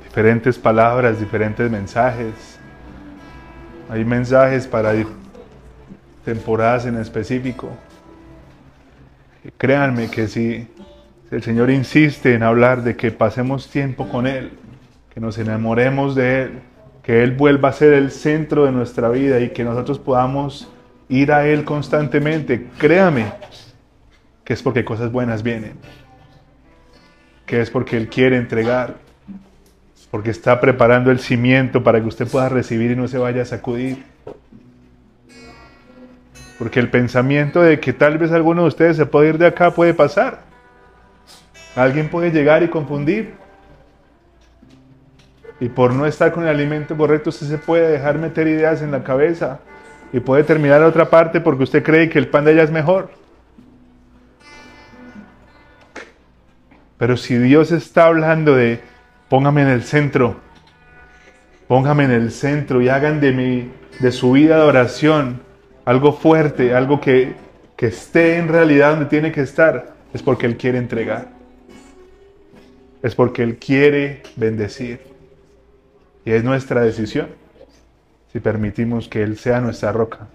diferentes palabras, diferentes mensajes. Hay mensajes para temporadas en específico. Créanme que si el Señor insiste en hablar de que pasemos tiempo con Él, que nos enamoremos de Él, que Él vuelva a ser el centro de nuestra vida y que nosotros podamos ir a Él constantemente, créame que es porque cosas buenas vienen, que es porque Él quiere entregar, porque está preparando el cimiento para que usted pueda recibir y no se vaya a sacudir. Porque el pensamiento de que tal vez alguno de ustedes se puede ir de acá puede pasar. Alguien puede llegar y confundir. Y por no estar con el alimento correcto, usted se puede dejar meter ideas en la cabeza y puede terminar a otra parte porque usted cree que el pan de allá es mejor. Pero si Dios está hablando de póngame en el centro, póngame en el centro y hagan de, mi, de su vida de oración algo fuerte, algo que, que esté en realidad donde tiene que estar, es porque Él quiere entregar. Es porque Él quiere bendecir. Y es nuestra decisión si permitimos que Él sea nuestra roca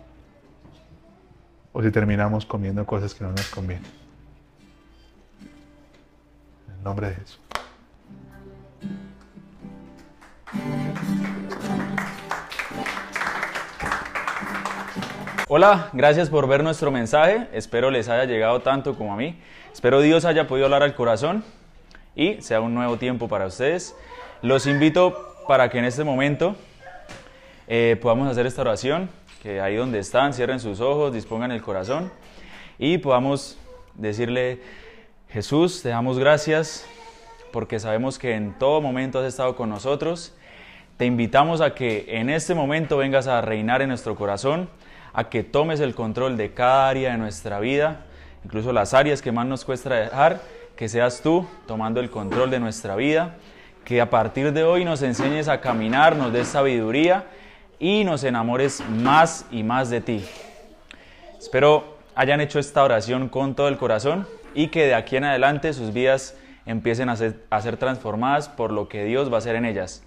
o si terminamos comiendo cosas que no nos convienen. Nombre de Jesús. Hola, gracias por ver nuestro mensaje. Espero les haya llegado tanto como a mí. Espero Dios haya podido hablar al corazón y sea un nuevo tiempo para ustedes. Los invito para que en este momento eh, podamos hacer esta oración, que ahí donde están, cierren sus ojos, dispongan el corazón y podamos decirle, Jesús, te damos gracias porque sabemos que en todo momento has estado con nosotros. Te invitamos a que en este momento vengas a reinar en nuestro corazón, a que tomes el control de cada área de nuestra vida, incluso las áreas que más nos cuesta dejar, que seas tú tomando el control de nuestra vida, que a partir de hoy nos enseñes a caminar, nos des sabiduría y nos enamores más y más de ti. Espero hayan hecho esta oración con todo el corazón y que de aquí en adelante sus vidas empiecen a ser, transformadas por lo que Dios va a hacer en ellas.